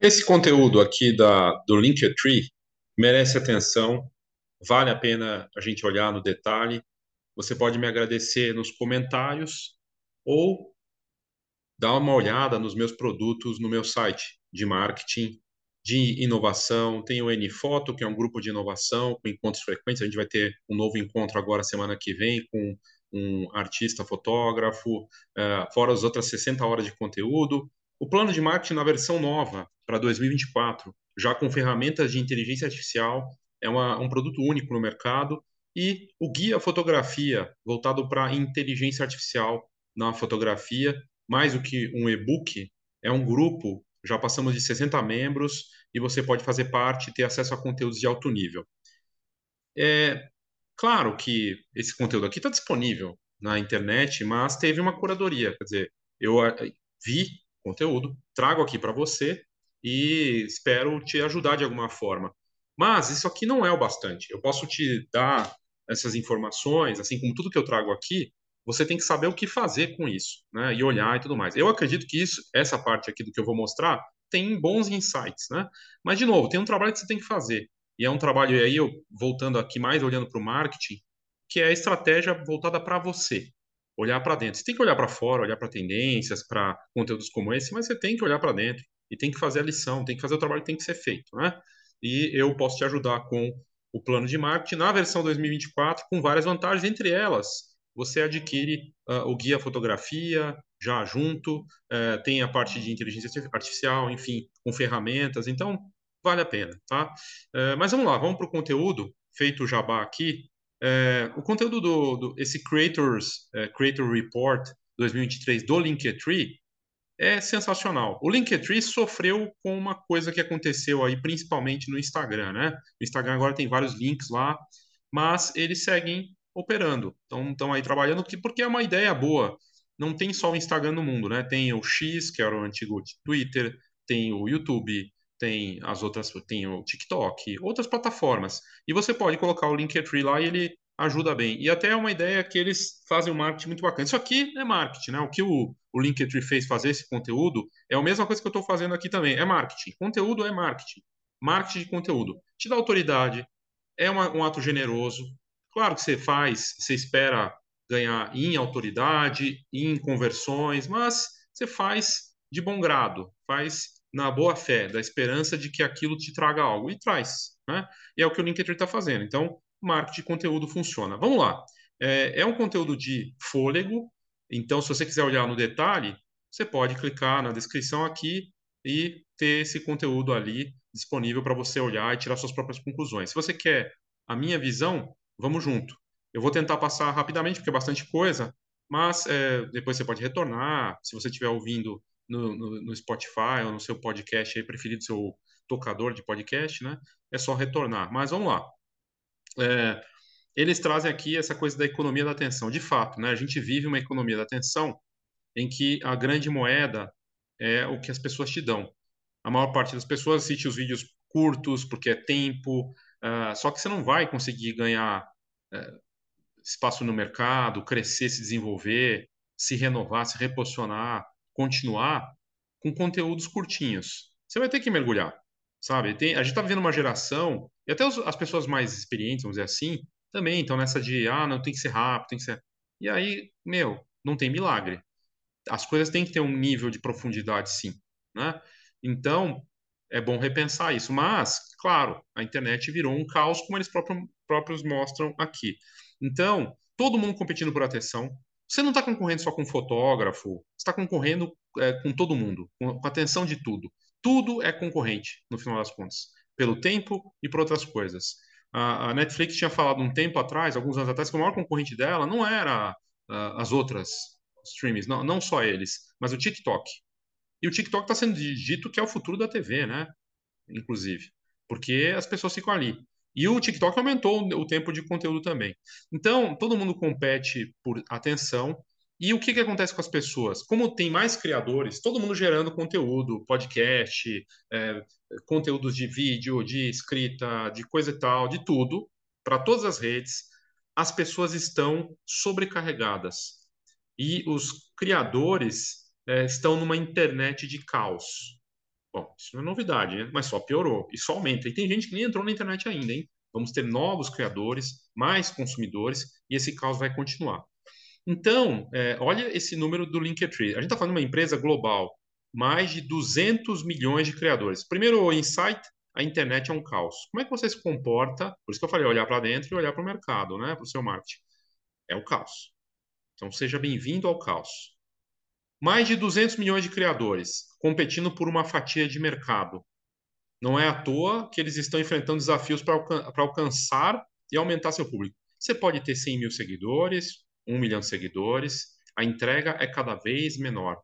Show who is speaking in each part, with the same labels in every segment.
Speaker 1: Esse conteúdo aqui da, do Linktree merece atenção, vale a pena a gente olhar no detalhe. Você pode me agradecer nos comentários ou dar uma olhada nos meus produtos no meu site de marketing, de inovação. Tem o Nfoto, que é um grupo de inovação com encontros frequentes. A gente vai ter um novo encontro agora semana que vem com um artista, fotógrafo, uh, fora as outras 60 horas de conteúdo. O plano de marketing na versão nova para 2024, já com ferramentas de inteligência artificial, é uma, um produto único no mercado. E o guia fotografia, voltado para inteligência artificial na fotografia, mais do que um e-book, é um grupo, já passamos de 60 membros, e você pode fazer parte e ter acesso a conteúdos de alto nível. É claro que esse conteúdo aqui está disponível na internet, mas teve uma curadoria, quer dizer, eu eh, vi conteúdo, trago aqui para você e espero te ajudar de alguma forma. Mas isso aqui não é o bastante. Eu posso te dar essas informações, assim como tudo que eu trago aqui, você tem que saber o que fazer com isso, né? E olhar e tudo mais. Eu acredito que isso, essa parte aqui do que eu vou mostrar, tem bons insights, né? Mas de novo, tem um trabalho que você tem que fazer. E é um trabalho e aí eu voltando aqui mais olhando para o marketing, que é a estratégia voltada para você olhar para dentro. Você tem que olhar para fora, olhar para tendências, para conteúdos como esse, mas você tem que olhar para dentro e tem que fazer a lição, tem que fazer o trabalho que tem que ser feito, né? E eu posso te ajudar com o plano de marketing na versão 2024 com várias vantagens, entre elas você adquire uh, o guia fotografia já junto, uh, tem a parte de inteligência artificial, enfim, com ferramentas, então vale a pena, tá? Uh, mas vamos lá, vamos para o conteúdo feito o jabá aqui. É, o conteúdo do, do esse Creators Creator Report 2023 do Linktree é sensacional. O Linktree sofreu com uma coisa que aconteceu aí, principalmente no Instagram, né? O Instagram agora tem vários links lá, mas eles seguem operando. Então, estão aí trabalhando, porque é uma ideia boa. Não tem só o Instagram no mundo, né? Tem o X, que era o antigo Twitter, tem o YouTube, tem as outras, tem o TikTok, outras plataformas. E você pode colocar o Linktree lá e ele ajuda bem. E até é uma ideia que eles fazem um marketing muito bacana. Isso aqui é marketing, né? O que o, o Linktree fez fazer esse conteúdo é a mesma coisa que eu estou fazendo aqui também. É marketing. Conteúdo é marketing. Marketing de conteúdo. Te dá autoridade, é uma, um ato generoso. Claro que você faz, você espera ganhar em autoridade, em conversões, mas você faz de bom grado, faz na boa fé, da esperança de que aquilo te traga algo, e traz. Né? E é o que o Linktree está fazendo. Então, marketing de conteúdo funciona. Vamos lá. É, é, um conteúdo de fôlego, então, se você quiser olhar no detalhe, você pode clicar na descrição aqui e ter esse conteúdo ali disponível para você olhar e tirar suas próprias conclusões. Se você quer a minha visão, vamos junto. Eu vou tentar passar rapidamente, porque é bastante coisa, mas é, depois você pode retornar. Se você estiver ouvindo no, no, no, Spotify ou no seu podcast aí preferido, seu tocador de podcast, né? É só retornar. Mas vamos lá. É, eles trazem aqui essa coisa da economia da atenção. De fato, né? A gente vive uma economia da atenção em que a grande moeda é o que as pessoas te dão. A maior parte das pessoas assiste os vídeos curtos porque é tempo, uh, só que você não vai conseguir ganhar uh, espaço no mercado, crescer, se desenvolver, se renovar, se reposicionar continuar com conteúdos curtinhos. Você vai ter que mergulhar, sabe? Tem, a gente está vivendo uma geração, e até os, as pessoas mais experientes, vamos dizer assim, também estão nessa de, ah, não tem que ser rápido, tem que ser. E aí, meu, não tem milagre. As coisas têm que ter um nível de profundidade, sim, né? Então, é bom repensar isso. Mas, claro, a internet virou um caos, como eles próprios, próprios mostram aqui. Então, todo mundo competindo por atenção, você não está concorrendo só com fotógrafo, você está concorrendo é, com todo mundo, com, com atenção de tudo. Tudo é concorrente, no final das contas, pelo tempo e por outras coisas. A, a Netflix tinha falado um tempo atrás, alguns anos atrás, que o maior concorrente dela não era uh, as outras streams, não, não só eles, mas o TikTok. E o TikTok está sendo dito que é o futuro da TV, né? Inclusive. Porque as pessoas ficam ali. E o TikTok aumentou o tempo de conteúdo também. Então, todo mundo compete por atenção. E o que, que acontece com as pessoas? Como tem mais criadores, todo mundo gerando conteúdo, podcast, é, conteúdos de vídeo, de escrita, de coisa e tal, de tudo, para todas as redes, as pessoas estão sobrecarregadas. E os criadores é, estão numa internet de caos. Bom, isso não é novidade, né? mas só piorou e só aumenta. E tem gente que nem entrou na internet ainda, hein? Vamos ter novos criadores, mais consumidores, e esse caos vai continuar. Então, é, olha esse número do Linktree. A gente está falando de uma empresa global, mais de 200 milhões de criadores. Primeiro, o insight, a internet é um caos. Como é que você se comporta? Por isso que eu falei, olhar para dentro e olhar para o mercado, né? para o seu marketing. É o caos. Então, seja bem-vindo ao caos. Mais de 200 milhões de criadores competindo por uma fatia de mercado. Não é à toa que eles estão enfrentando desafios para alcan alcançar e aumentar seu público. Você pode ter 100 mil seguidores, 1 milhão de seguidores, a entrega é cada vez menor.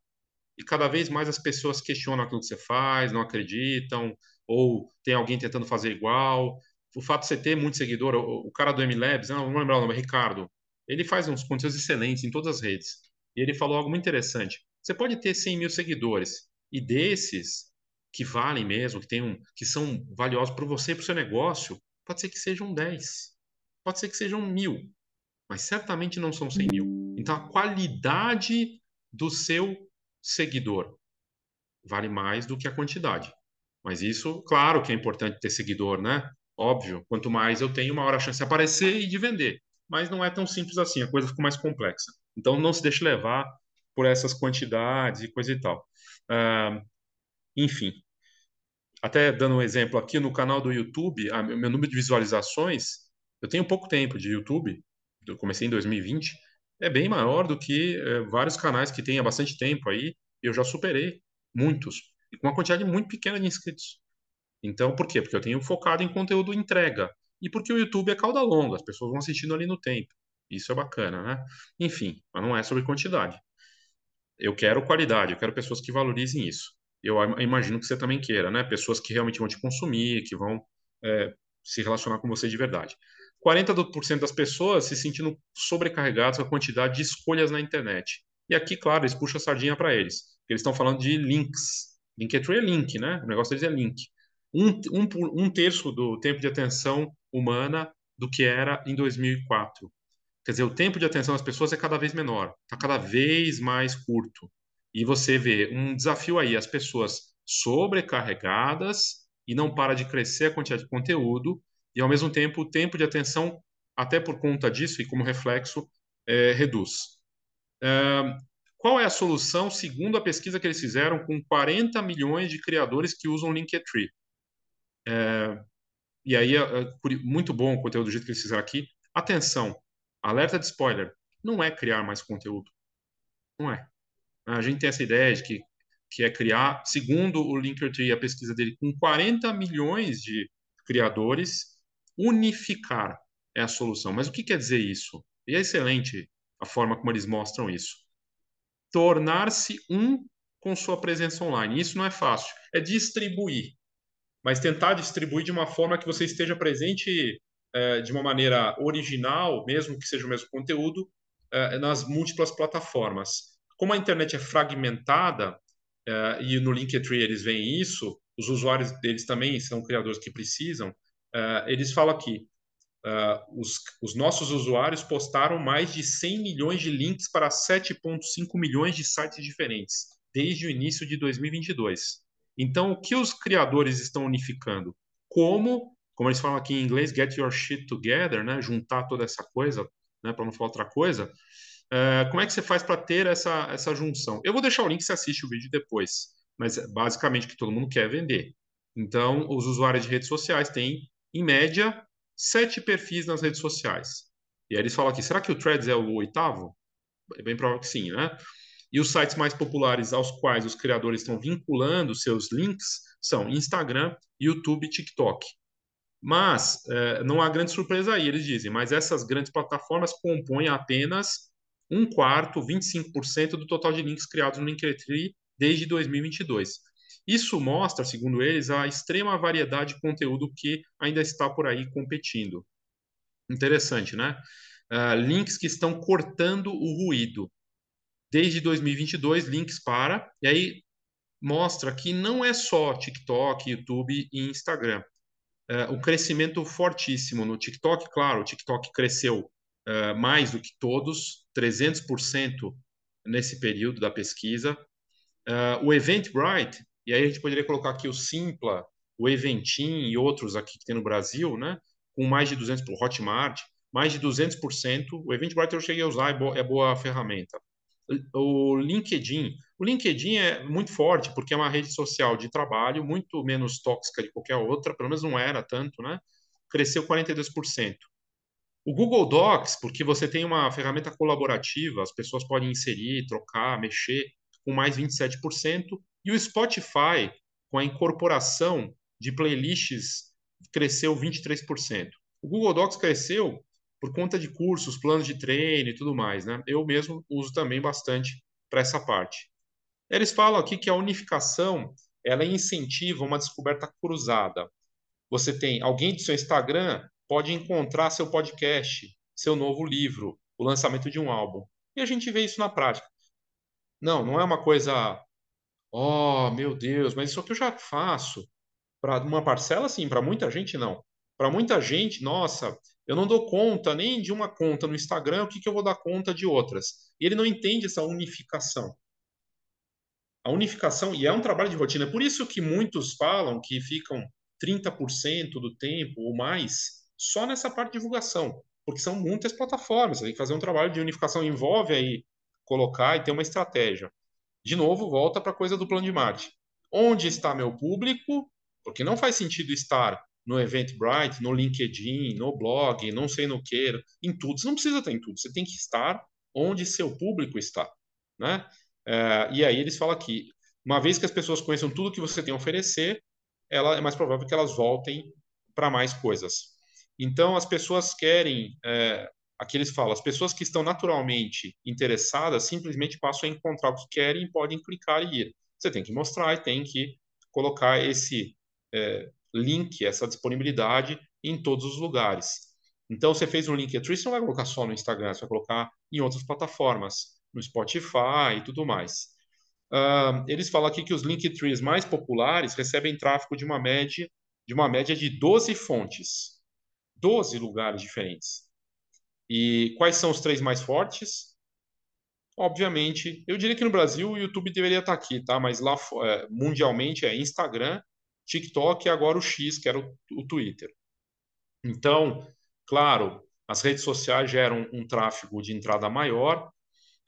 Speaker 1: E cada vez mais as pessoas questionam aquilo que você faz, não acreditam, ou tem alguém tentando fazer igual. O fato de você ter muito seguidor, o, o cara do MLabs, não vou lembrar o nome, Ricardo, ele faz uns conteúdos excelentes em todas as redes. E ele falou algo muito interessante. Você pode ter 100 mil seguidores, e desses que valem mesmo, que, tem um, que são valiosos para você e para o seu negócio, pode ser que sejam 10, pode ser que sejam mil, mas certamente não são 100 mil. Então, a qualidade do seu seguidor vale mais do que a quantidade. Mas isso, claro que é importante ter seguidor, né? Óbvio, quanto mais eu tenho, maior a chance de aparecer e de vender. Mas não é tão simples assim, a coisa ficou mais complexa. Então, não se deixe levar por essas quantidades e coisa e tal. Uh, enfim, até dando um exemplo aqui no canal do YouTube, a, meu número de visualizações, eu tenho pouco tempo de YouTube, eu comecei em 2020, é bem maior do que é, vários canais que têm há bastante tempo aí, eu já superei muitos, com uma quantidade muito pequena de inscritos. Então, por quê? Porque eu tenho focado em conteúdo entrega. E porque o YouTube é cauda longa, as pessoas vão assistindo ali no tempo. Isso é bacana, né? Enfim, mas não é sobre quantidade. Eu quero qualidade, eu quero pessoas que valorizem isso. Eu imagino que você também queira, né? Pessoas que realmente vão te consumir, que vão é, se relacionar com você de verdade. 40% das pessoas se sentindo sobrecarregadas com a quantidade de escolhas na internet. E aqui, claro, eles puxam a sardinha para eles. Eles estão falando de links. Linktree é link, né? O negócio deles é link. Um, um, um terço do tempo de atenção humana do que era em 2004. Quer dizer, o tempo de atenção das pessoas é cada vez menor, está cada vez mais curto. E você vê um desafio aí, as pessoas sobrecarregadas e não para de crescer a quantidade de conteúdo, e ao mesmo tempo o tempo de atenção, até por conta disso e como reflexo, é, reduz. É, qual é a solução, segundo a pesquisa que eles fizeram com 40 milhões de criadores que usam Linktree? É, e aí, é, é muito bom o conteúdo do jeito que eles fizeram aqui. Atenção, alerta de spoiler, não é criar mais conteúdo. Não é. A gente tem essa ideia de que, que é criar, segundo o Linktree, a pesquisa dele, com 40 milhões de criadores, unificar é a solução. Mas o que quer dizer isso? E é excelente a forma como eles mostram isso. Tornar-se um com sua presença online. Isso não é fácil. É distribuir. Mas tentar distribuir de uma forma que você esteja presente é, de uma maneira original, mesmo que seja o mesmo conteúdo, é, nas múltiplas plataformas. Como a internet é fragmentada, é, e no Linktree eles veem isso, os usuários deles também são criadores que precisam, uh, eles falam aqui, uh, os, os, nossos usuários postaram mais de 100 milhões de links para 7,5 milhões de sites diferentes, desde o início de 2022. Então, o que os criadores estão unificando? Como, como eles falam aqui em inglês, get your shit together, né? juntar toda essa coisa, né? para não falar outra coisa, Uh, como é que você faz para ter essa, essa junção? Eu vou deixar o link, você assiste o vídeo depois, mas basicamente o que todo mundo quer é vender. Então, os usuários de redes sociais têm em média, sete perfis nas redes sociais. E aí eles falam aqui, será que o Threads é o oitavo? É bem provável que sim, né? E os sites mais populares aos quais os criadores estão vinculando seus links são Instagram, YouTube e TikTok. Mas é, não há grande surpresa aí, eles dizem, mas essas grandes plataformas compõem apenas um quarto, 25% do total de links criados no Linktree desde 2022. Isso mostra, segundo eles, a extrema variedade de conteúdo que ainda está por aí competindo. Interessante, né? Uh, links que estão cortando o ruído. Desde 2022, links para, e aí mostra que não é só TikTok, YouTube e Instagram. Uh, o crescimento fortíssimo no TikTok, claro, o TikTok cresceu uh, mais do que todos, 300% nesse período da pesquisa. Uh, o Eventbrite E aí a gente poderia colocar aqui o Simpla, o Eventim e outros aqui que tem no Brasil, né? Com mais de 200 por Hotmart, mais de 200%. O Eventbrite eu cheguei a usar, é boa, é boa ferramenta. O LinkedIn, o LinkedIn é muito forte porque é uma rede social de trabalho muito menos tóxica de qualquer outra, pelo menos não era tanto, né? Cresceu 42%. O Google Docs, porque você tem uma ferramenta colaborativa, as pessoas podem inserir, trocar, mexer, com mais 27%, e o Spotify, com a incorporação de playlists, cresceu 23%. O Google Docs cresceu por conta de cursos, planos de treino e tudo mais, né? Eu mesmo uso também bastante para essa parte. Eles falam aqui que a unificação ela incentiva uma descoberta cruzada. Você tem alguém do seu Instagram pode encontrar seu podcast, seu novo livro, o lançamento de um álbum. E a gente vê isso na prática. Não, não é uma coisa, oh, meu Deus, mas isso aqui eu já faço. Para uma parcela, sim, para muita gente, não. Para muita gente, nossa, eu não dou conta nem de uma conta no Instagram, o que, que eu vou dar conta de outras? E ele não entende essa unificação. A unificação, e é um trabalho de rotina, é por isso que muitos falam que ficam 30% do tempo ou mais só nessa parte de divulgação, porque são muitas plataformas, tem que fazer um trabalho de unificação, envolve aí colocar e ter uma estratégia. De novo, volta para a coisa do plano de marketing. Onde está meu público? Porque não faz sentido estar no Eventbrite, no LinkedIn, no blog, não sei no que, em tudo. Você não precisa estar em tudo. Você tem que estar onde seu público está, né? É, e aí eles falam aqui, uma vez que as pessoas conheçam tudo que você tem a oferecer, ela é mais provável que elas voltem para mais coisas. Então, as pessoas querem, é, aqui eles falam, as pessoas que estão naturalmente interessadas simplesmente passam a encontrar o que querem e podem clicar e ir. Você tem que mostrar e tem que colocar esse é, link, essa disponibilidade em todos os lugares. Então, você fez um Linktree, você não vai colocar só no Instagram, você vai colocar em outras plataformas, no Spotify e tudo mais. Uh, eles falam aqui que os Linktrees mais populares recebem tráfego de uma média de uma média de 12 fontes. 12 lugares diferentes. E quais são os três mais fortes? Obviamente, eu diria que no Brasil o YouTube deveria estar aqui, tá? Mas lá é, mundialmente é Instagram, TikTok e agora o X, que era o, o Twitter. Então, claro, as redes sociais geram um tráfego de entrada maior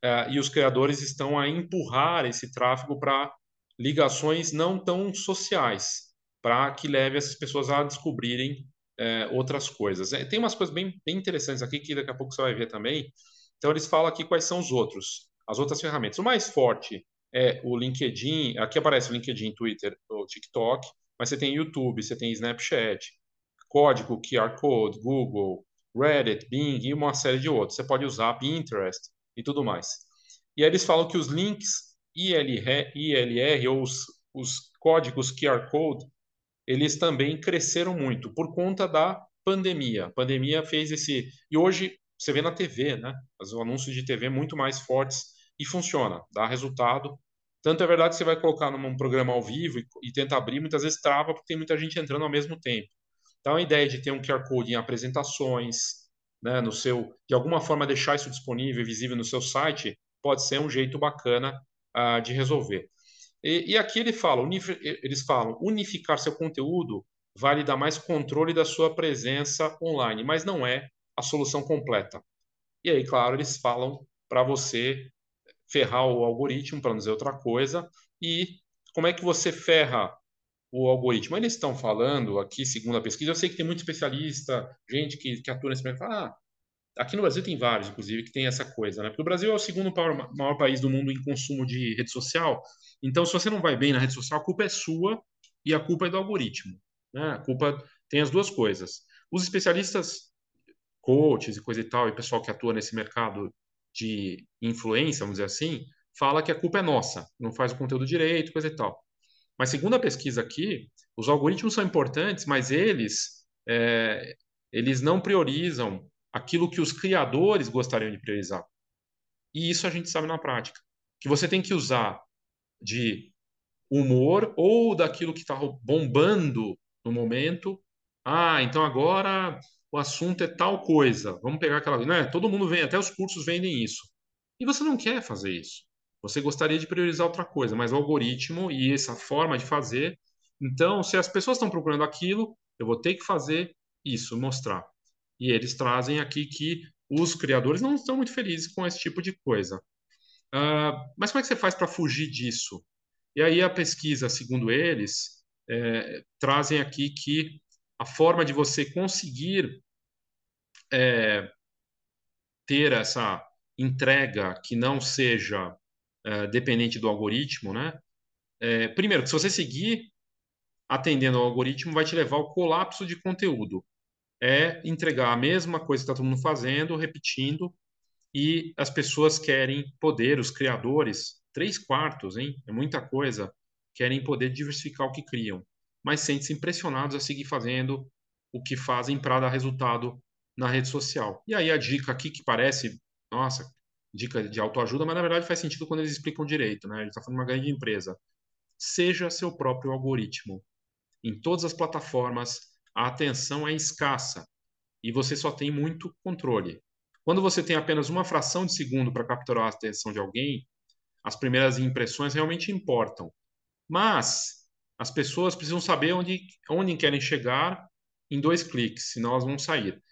Speaker 1: é, e os criadores estão a empurrar esse tráfego para ligações não tão sociais, para que leve essas pessoas a descobrirem é, outras coisas. É, tem umas coisas bem, bem interessantes aqui que daqui a pouco você vai ver também. Então, eles falam aqui quais são os outros, as outras ferramentas. O mais forte é o LinkedIn, aqui aparece o LinkedIn, Twitter, o TikTok, mas você tem YouTube, você tem Snapchat, código, QR Code, Google, Reddit, Bing e uma série de outros. Você pode usar Pinterest e tudo mais. E aí eles falam que os links ILR, ILR ou os, os códigos QR Code eles também cresceram muito por conta da pandemia. A pandemia fez esse. E hoje você vê na TV, né? Os anúncios de TV muito mais fortes e funciona, dá resultado. Tanto é verdade que você vai colocar num programa ao vivo e, e tenta abrir, muitas vezes trava porque tem muita gente entrando ao mesmo tempo. Então a ideia de ter um QR Code em apresentações, né, no seu, de alguma forma deixar isso disponível, visível no seu site, pode ser um jeito bacana uh, de resolver. E, e aqui ele fala, eles falam, unificar seu conteúdo vai lhe dar mais controle da sua presença online, mas não é a solução completa. E aí, claro, eles falam para você ferrar o algoritmo, para não dizer outra coisa, e como é que você ferra o algoritmo? Eles estão falando aqui, segundo a pesquisa, eu sei que tem muito especialista, gente que, que atua nesse mercado, ah, aqui no Brasil tem vários, inclusive, que tem essa coisa, né? Porque o Brasil é o segundo maior, maior país do mundo em consumo de rede social, então, se você não vai bem na rede social, a culpa é sua e a culpa é do algoritmo. Né? A culpa tem as duas coisas. Os especialistas, coaches e coisa e tal, e pessoal que atua nesse mercado de influência, vamos dizer assim, fala que a culpa é nossa, não faz o conteúdo direito, coisa e tal. Mas segundo a pesquisa aqui, os algoritmos são importantes, mas eles é, eles não priorizam aquilo que os criadores gostariam de priorizar. E isso a gente sabe na prática. Que você tem que usar de humor ou daquilo que está bombando no momento. Ah, então agora o assunto é tal coisa. Vamos pegar aquela. Né? Todo mundo vem, até os cursos vendem isso. E você não quer fazer isso. Você gostaria de priorizar outra coisa, mas o algoritmo e essa forma de fazer. Então, se as pessoas estão procurando aquilo, eu vou ter que fazer isso, mostrar. E eles trazem aqui que os criadores não estão muito felizes com esse tipo de coisa. Uh, mas como é que você faz para fugir disso? E aí a pesquisa, segundo eles, é, trazem aqui que a forma de você conseguir é, ter essa entrega que não seja é, dependente do algoritmo, né? É, primeiro, se você seguir atendendo ao algoritmo, vai te levar ao colapso de conteúdo. É entregar a mesma coisa que está todo mundo fazendo, repetindo, e as pessoas querem poder, os criadores, três quartos, hein? É muita coisa, querem poder diversificar o que criam, mas sentem-se impressionados a seguir fazendo o que fazem para dar resultado na rede social. E aí a dica aqui que parece, nossa, dica de autoajuda, mas na verdade faz sentido quando eles explicam direito, né? Gente está falando de uma grande empresa. Seja seu próprio algoritmo. Em todas as plataformas, a atenção é escassa e você só tem muito controle. Quando você tem apenas uma fração de segundo para capturar a atenção de alguém, as primeiras impressões realmente importam. Mas as pessoas precisam saber onde, onde querem chegar em dois cliques, senão elas vão sair.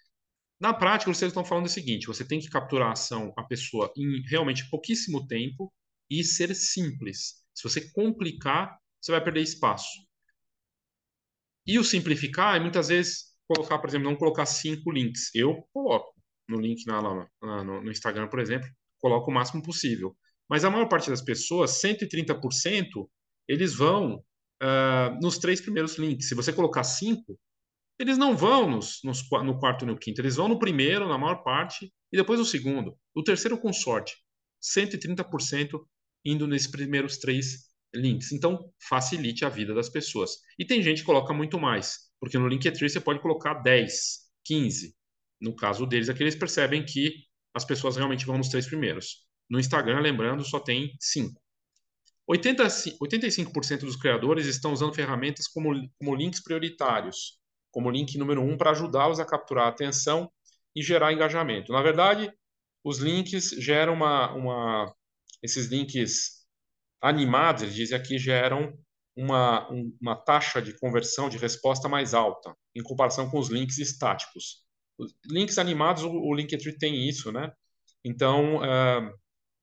Speaker 1: Na prática, vocês estão falando o seguinte: você tem que capturar a ação, a pessoa, em realmente pouquíssimo tempo e ser simples. Se você complicar, você vai perder espaço. E o simplificar é muitas vezes colocar, por exemplo, não colocar cinco links. Eu coloco no link na, na, no, Instagram, por exemplo, coloco o máximo possível. Mas a maior parte das pessoas, 130%, eles vão uh, nos três primeiros links. Se você colocar cinco, eles não vão nos, nos, no quarto e no quinto, eles vão no primeiro, na maior parte, e depois no segundo. O terceiro, com sorte, 130% indo nesses primeiros três links. Então, facilite a vida das pessoas. E tem gente que coloca muito mais, porque no Linktree você pode colocar 10, 15. No caso deles, aqui eles percebem que as pessoas realmente vão nos três primeiros. No Instagram, lembrando, só tem 5. 85% dos criadores estão usando ferramentas como, como links prioritários, como link número um para ajudá-los a capturar a atenção e gerar engajamento. Na verdade, os links geram uma, uma esses links animados, eles dizem aqui, geram uma, uma taxa de conversão de resposta mais alta em comparação com os links estáticos. Os links animados, o, o Linktree tem isso, né? Então, uh,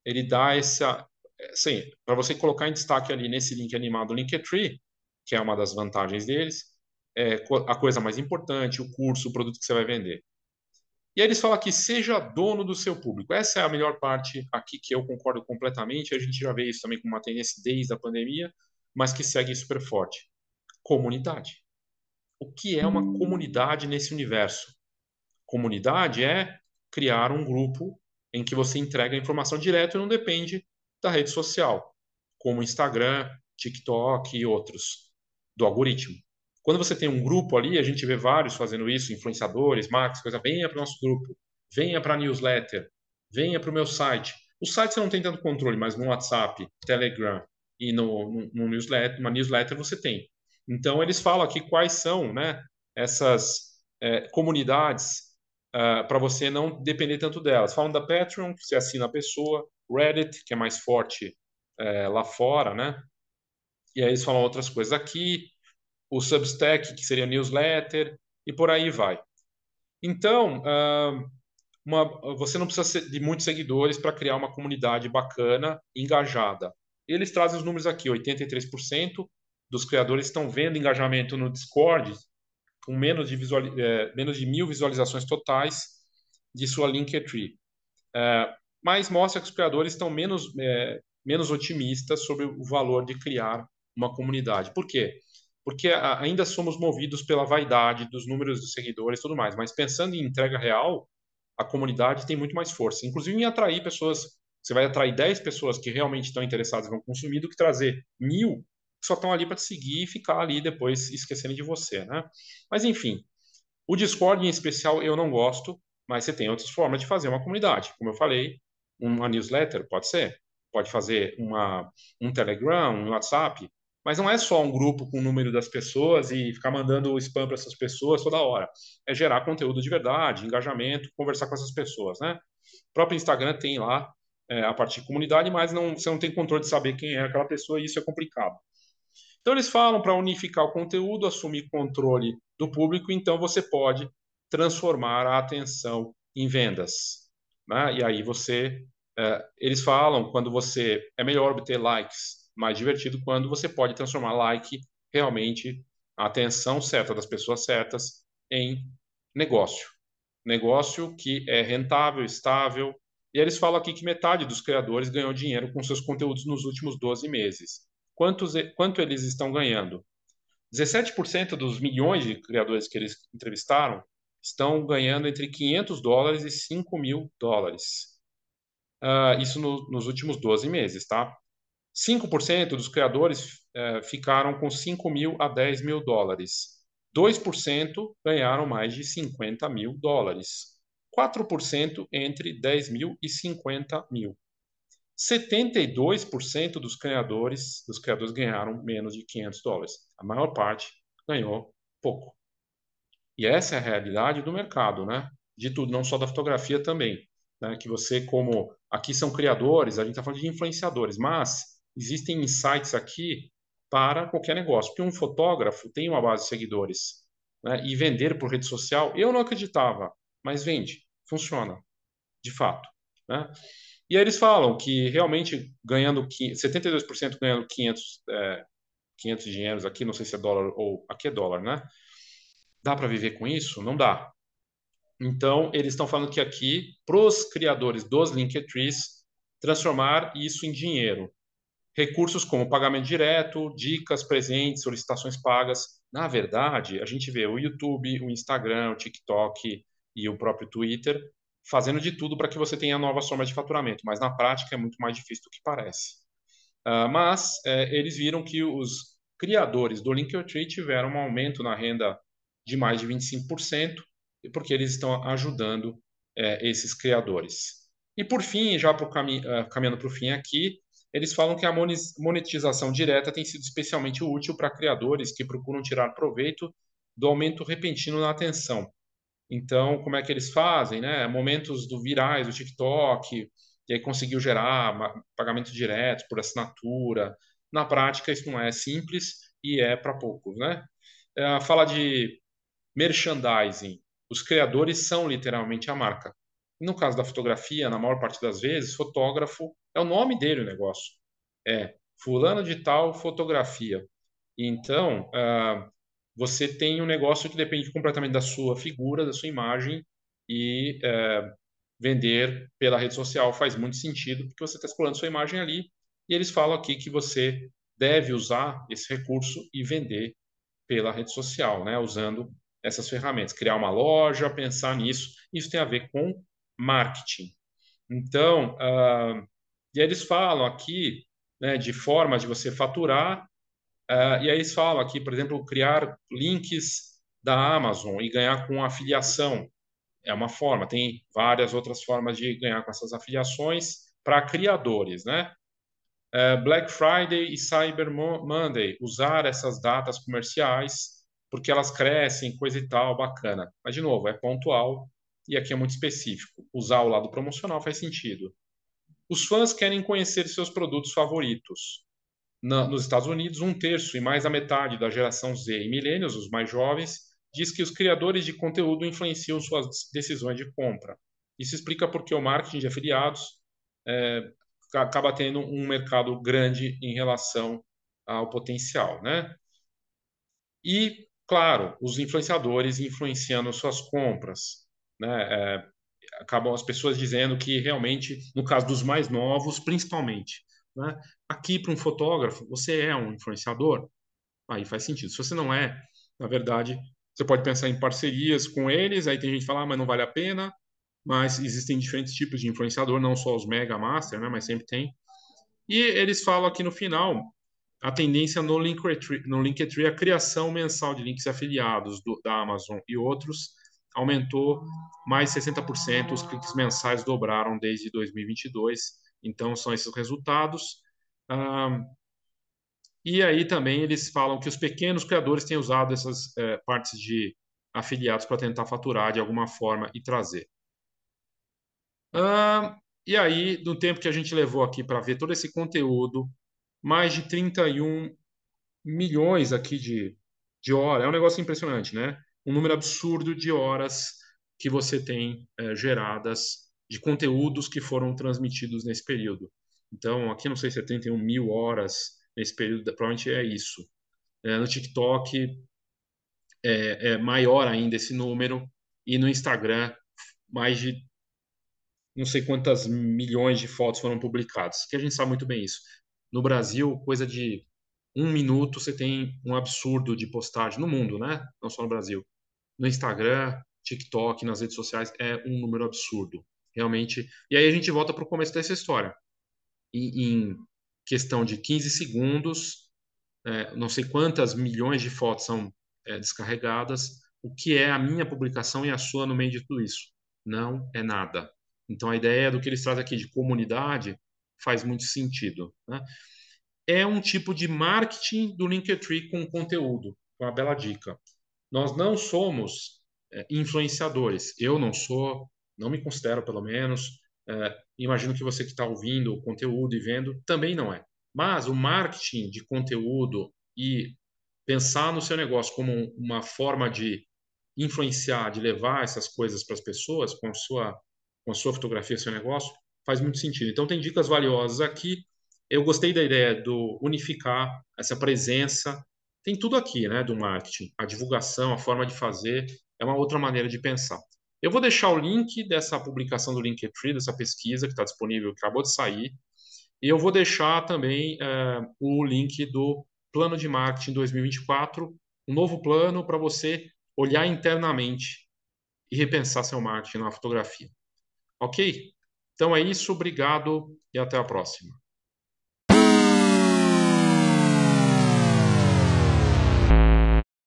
Speaker 1: ele dá essa, sim, para você colocar em destaque ali nesse link animado, Linktree, que é uma das vantagens deles, é, a coisa mais importante, o curso, o produto que você vai vender. E aí eles falam aqui, seja dono do seu público. Essa é a melhor parte aqui que eu concordo completamente. A gente já vê isso também com uma tendência desde a pandemia, mas que segue super forte. Comunidade. O que é uma comunidade nesse universo? Comunidade é criar um grupo em que você entrega a informação direto e não depende da rede social, como Instagram, TikTok e outros, do algoritmo. Quando você tem um grupo ali, a gente vê vários fazendo isso, influenciadores, marcas, coisa, venha para o nosso grupo, venha para a newsletter, venha para o meu site. O site você não tem tanto controle, mas no WhatsApp, Telegram e no, no, no newsletter, uma newsletter você tem. Então eles falam aqui quais são, né, essas é, comunidades uh, para você não depender tanto delas. Falam da Patreon, que você assina a pessoa, Reddit, que é mais forte é, lá fora, né? E aí eles falam outras coisas aqui, o Substack, que seria newsletter, e por aí vai. Então, uma, você não precisa de muitos seguidores para criar uma comunidade bacana, engajada. Eles trazem os números aqui: 83% dos criadores estão vendo engajamento no Discord, com menos de, visual, é, menos de mil visualizações totais de sua Linktree. É, mas mostra que os criadores estão menos, é, menos otimistas sobre o valor de criar uma comunidade. Por quê? Porque ainda somos movidos pela vaidade dos números de seguidores e tudo mais. Mas pensando em entrega real, a comunidade tem muito mais força. Inclusive em atrair pessoas. Você vai atrair 10 pessoas que realmente estão interessadas e vão consumir, do que trazer mil que só estão ali para te seguir e ficar ali depois esquecendo de você, né? Mas enfim, o Discord em especial eu não gosto, mas você tem outras formas de fazer uma comunidade. Como eu falei, uma newsletter pode ser, pode fazer uma, um Telegram, um WhatsApp, mas não é só um grupo com o número das pessoas e ficar mandando spam para essas pessoas toda hora. É gerar conteúdo de verdade, engajamento, conversar com essas pessoas, né? O próprio Instagram tem lá é, a partir de comunidade, mas não, você não tem controle de saber quem é aquela pessoa e isso é complicado. Então, eles falam para unificar o conteúdo, assumir controle do público, então você pode transformar a atenção em vendas. Né? E aí você, é, eles falam quando você é melhor obter likes, mais divertido quando você pode transformar like realmente a atenção certa das pessoas certas em negócio. Negócio que é rentável, estável. E eles falam aqui que metade dos criadores ganhou dinheiro com seus conteúdos nos últimos 12 meses. Quantos, quanto eles estão ganhando? 17% dos milhões de criadores que eles entrevistaram estão ganhando entre 500 dólares e 5 mil dólares. Uh, isso no, nos últimos 12 meses, tá? 5% dos criadores uh, ficaram com 5 mil a 10 mil dólares. 2% ganharam mais de 50 mil dólares. 4% entre 10 mil e 50 mil. 72% dos criadores, dos criadores ganharam menos de 500 dólares. A maior parte ganhou pouco. E essa é a realidade do mercado, né? De tudo, não só da fotografia também. Né? Que você, como aqui são criadores, a gente está falando de influenciadores, mas existem insights aqui para qualquer negócio. Porque um fotógrafo tem uma base de seguidores. Né? E vender por rede social, eu não acreditava, mas vende, funciona, de fato. Né? E aí eles falam que realmente ganhando 72% ganhando 500, é, 500 dinheiros aqui, não sei se é dólar ou aqui é dólar, né? Dá para viver com isso? Não dá. Então, eles estão falando que aqui, para os criadores dos Linktrees, transformar isso em dinheiro. Recursos como pagamento direto, dicas, presentes, solicitações pagas. Na verdade, a gente vê o YouTube, o Instagram, o TikTok e o próprio Twitter fazendo de tudo para que você tenha novas formas de faturamento, mas na prática é muito mais difícil do que parece. Uh, mas é, eles viram que os criadores do Linktree tiveram um aumento na renda de mais de 25%, porque eles estão ajudando é, esses criadores. E por fim, já pro cami uh, caminhando para o fim aqui, eles falam que a monetização direta tem sido especialmente útil para criadores que procuram tirar proveito do aumento repentino na atenção. Então, como é que eles fazem, né? Momentos do virais do TikTok, e aí conseguiu gerar pagamento direto por assinatura. Na prática, isso não é simples e é para poucos, né? É, fala de merchandising. Os criadores são literalmente a marca. No caso da fotografia, na maior parte das vezes, fotógrafo é o nome dele o negócio. É fulano de tal fotografia. Então, uh, você tem um negócio que depende completamente da sua figura, da sua imagem, e é, vender pela rede social faz muito sentido, porque você está escolhendo sua imagem ali, e eles falam aqui que você deve usar esse recurso e vender pela rede social, né, usando essas ferramentas, criar uma loja, pensar nisso, isso tem a ver com marketing. Então, uh, e eles falam aqui né, de formas de você faturar Uh, e aí eles falam aqui, por exemplo, criar links da Amazon e ganhar com afiliação. É uma forma, tem várias outras formas de ganhar com essas afiliações para criadores, né? Uh, Black Friday e Cyber Monday, usar essas datas comerciais, porque elas crescem, coisa e tal, bacana. Mas, de novo, é pontual e aqui é muito específico. Usar o lado promocional faz sentido. Os fãs querem conhecer seus produtos favoritos na, nos Estados Unidos, um terço e mais da metade da geração Z e millennials, os mais jovens, diz que os criadores de conteúdo influenciam suas decisões de compra. Isso explica porque o marketing de afiliados é, acaba tendo um mercado grande em relação ao potencial, né? E, claro, os influenciadores influenciando suas compras, né? É, acabam as pessoas dizendo que realmente, no caso dos mais novos, principalmente, né? Aqui, para um fotógrafo, você é um influenciador? Aí faz sentido. Se você não é, na verdade, você pode pensar em parcerias com eles, aí tem gente que fala, ah, mas não vale a pena, mas existem diferentes tipos de influenciador, não só os mega master, né, mas sempre tem. E eles falam aqui no final a tendência no Linktree, no Linktree a criação mensal de links afiliados do, da Amazon e outros aumentou mais 60%, os cliques mensais dobraram desde 2022. Então, são esses resultados. Ah, e aí também eles falam que os pequenos criadores têm usado essas é, partes de afiliados para tentar faturar de alguma forma e trazer. Ah, E aí, no tempo que a gente levou aqui para ver todo esse conteúdo, mais de 31 milhões aqui de, de horas. É um negócio impressionante, né? Um número absurdo de horas que você tem é, geradas de conteúdos que foram transmitidos nesse período. Então, aqui não sei se é 31 mil horas nesse período, provavelmente é isso. É, no TikTok é, é maior ainda esse número, e no Instagram, mais de não sei quantas milhões de fotos foram publicadas, que a gente sabe muito bem isso. No Brasil, coisa de um minuto você tem um absurdo de postagem no mundo, né? Não só no Brasil. No Instagram, TikTok, nas redes sociais, é um número absurdo. Realmente. E aí a gente volta para o começo dessa história. Em, questão de 15 segundos, é, não sei quantas milhões de fotos são é, descarregadas. O que é a minha publicação e a sua no meio de tudo isso? Não é nada. Então a ideia do que eles trazem aqui de comunidade faz muito sentido. Né? é um tipo de marketing do Linktree com conteúdo. Uma bela dica. Nós não somos é, influenciadores. Eu não sou, não me considero pelo menos. É, imagino que você que está ouvindo o conteúdo e vendo também não é. Mas o marketing de conteúdo e pensar no seu negócio como uma forma de influenciar, de levar essas coisas para as pessoas com a sua, com a sua fotografia, seu negócio, faz muito sentido. Então tem dicas valiosas aqui eu gostei da ideia do unificar essa presença. Tem tudo aqui, né, do marketing, a divulgação, a forma de fazer, é uma outra maneira de pensar. Eu vou deixar o link dessa publicação do Linktree, dessa pesquisa que está disponível, que acabou de sair, e eu vou deixar também é, o link do plano de marketing 2024, um novo plano para você olhar internamente e repensar seu marketing na fotografia. Ok? Então é isso, obrigado e até a próxima.